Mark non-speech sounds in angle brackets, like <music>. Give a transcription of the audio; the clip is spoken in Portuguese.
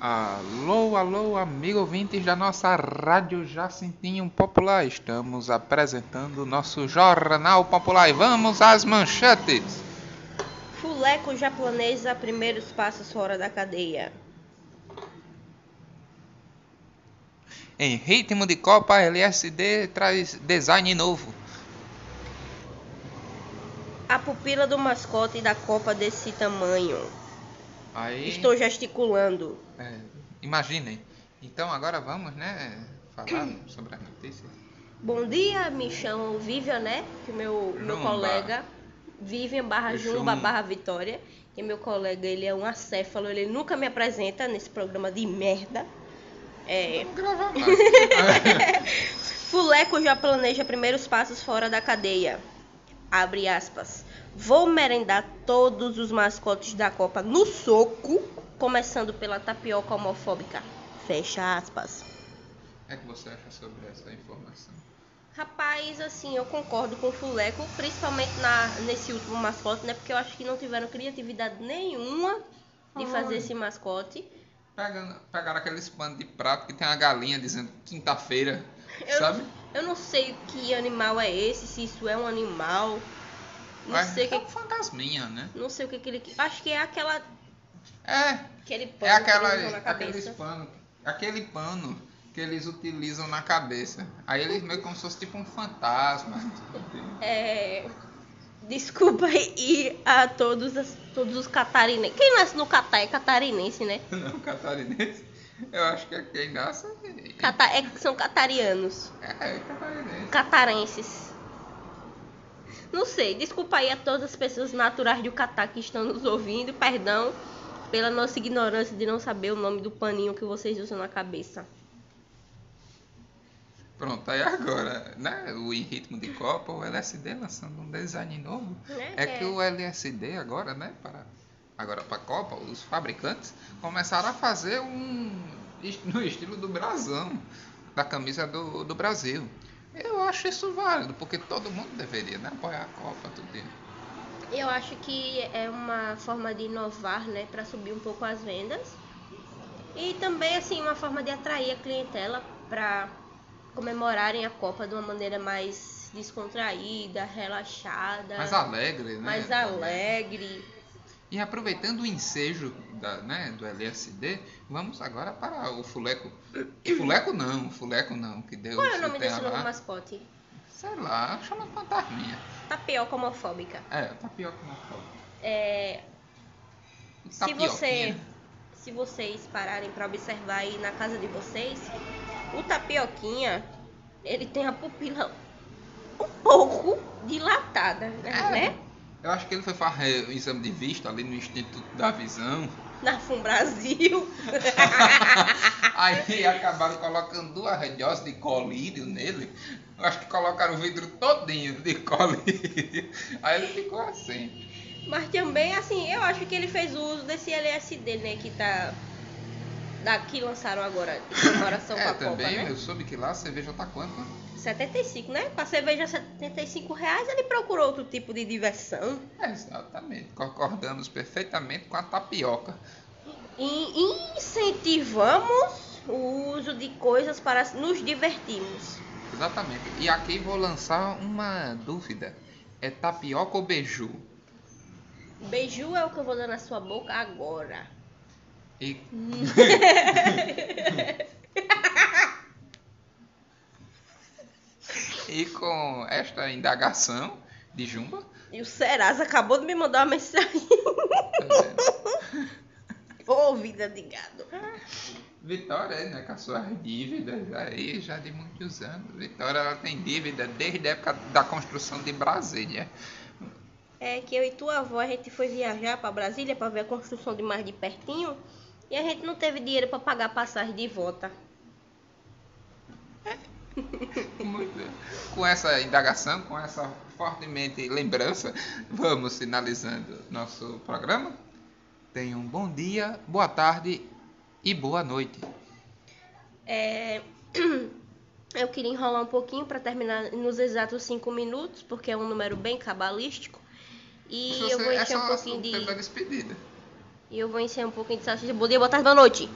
Alô, alô, amigo ouvintes da nossa Rádio Jacintinho Popular. Estamos apresentando o nosso Jornal Popular e vamos às manchetes. Fuleco já planeja primeiros passos fora da cadeia. Em ritmo de Copa, LSD traz design novo. A pupila do mascote da Copa desse tamanho. Aí, Estou gesticulando. é, imaginem. Então agora vamos, né, falar sobre as notícias. Bom dia, me chamo Vivian, né? Que meu, meu Jumba. colega. Vivian barra Jumba barra Vitória. Que meu colega, ele é um acéfalo, ele nunca me apresenta nesse programa de merda. É, Vamos gravar mais. <laughs> Fuleco já planeja primeiros passos fora da cadeia. Abre aspas. Vou merendar todos os mascotes da Copa no soco, começando pela tapioca homofóbica. Fecha aspas. O que é que você acha sobre essa informação? Rapaz, assim, eu concordo com o Fuleco, principalmente na, nesse último mascote, né? Porque eu acho que não tiveram criatividade nenhuma de fazer esse mascote. Pegando, pegaram aqueles panos de prato que tem uma galinha dizendo quinta-feira, Eu, sabe? Eu não sei que animal é esse, se isso é um animal. Não sei o é que. um fantasminha, né? Não sei o que, que ele. Acho que é aquela. É, Aquele pano é aquela, que na cabeça. pano, aquele pano que eles utilizam na cabeça. Aí eles meio como se fosse tipo um fantasma. É, Desculpa aí a todos, todos os catarinenses. Quem nasce no Catar é catarinense, né? <laughs> Não, catarinense. Eu acho que é quem nasce. Cata, é, são catarianos. É, é catarinense. Catarenses. Não sei, desculpa aí a todas as pessoas naturais do Catar que estão nos ouvindo. Perdão pela nossa ignorância de não saber o nome do paninho que vocês usam na cabeça. Pronto, aí agora, né? O Em Ritmo de Copa, o LSD lançando um design novo. É que que é- o LSD agora, né? Para, agora para a Copa, os fabricantes começaram a fazer um. <laughs> no estilo do brasão, da camisa do, do Brasil. Eu acho isso válido, porque todo mundo deveria né, apoiar a Copa, tudo isso. Eu acho que é uma forma de inovar, né, para subir um pouco as vendas. E também assim uma forma de atrair a clientela para comemorarem a Copa de uma maneira mais descontraída, relaxada, Mais alegre, né? mais alegre. E aproveitando o ensejo da, né, do LSD, vamos agora para o Fuleco. Fuleco não, Fuleco não, que Deus Qual é o nome desse novo mascote? Sei lá, chama fantasminha. Tapioca homofóbica. É, tapioca foda. É, se você se vocês pararem para observar aí na casa de vocês, o tapioquinha, ele tem a pupila um pouco dilatada, É. Eu acho que ele foi fazer o exame de vista ali no Instituto da Visão. Na Fum Brasil. <laughs> Aí acabaram colocando duas doses de colírio nele. Eu acho que colocaram o vidro todinho de colírio. Aí ele ficou assim. Mas também, assim, eu acho que ele fez uso desse LSD, né? Que tá. Que lançaram agora em comemoração com É, a Copa, também né? eu soube que lá a cerveja tá quanto? 75, né? Pra cerveja 75 reais, ele procurou outro tipo de diversão. Exatamente, concordamos perfeitamente com a tapioca. E incentivamos o uso de coisas para nos divertirmos. Exatamente. E aqui vou lançar uma dúvida. É tapioca ou beiju? Beiju é o que eu vou dar na sua boca agora. E <laughs> E com esta indagação de Jumba, E o Serasa acabou de me mandar uma mensagem. <laughs> Ô, vida de gado. Vitória, né, com as suas dívidas aí já de muitos anos. Vitória ela tem dívida desde a época da construção de Brasília. É que eu e tua avó, a gente foi viajar para Brasília para ver a construção de mais de pertinho. E a gente não teve dinheiro para pagar a passagem de volta. <laughs> Muito. Com essa indagação, com essa fortemente lembrança, vamos finalizando nosso programa. Tenham um bom dia, boa tarde e boa noite. É, <clears throat> Eu queria enrolar um pouquinho para terminar nos exatos cinco minutos, porque é um número bem cabalístico. E eu vou é encher um só pouquinho de. despedida. E eu vou encher um pouquinho de salsicha. Bom dia, boa tarde, boa noite.